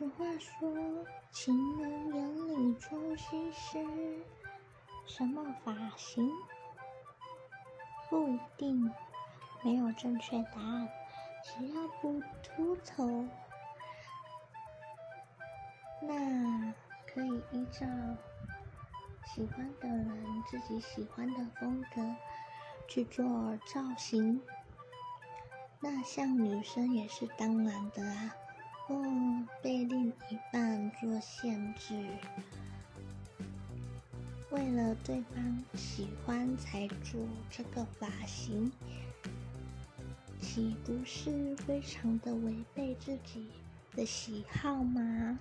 俗话说，情人眼里出西施。什么发型？不一定，没有正确答案。只要不秃头，那可以依照喜欢的人自己喜欢的风格去做造型。那像女生也是当然的啊。限制，为了对方喜欢才做这个发型，岂不是非常的违背自己的喜好吗？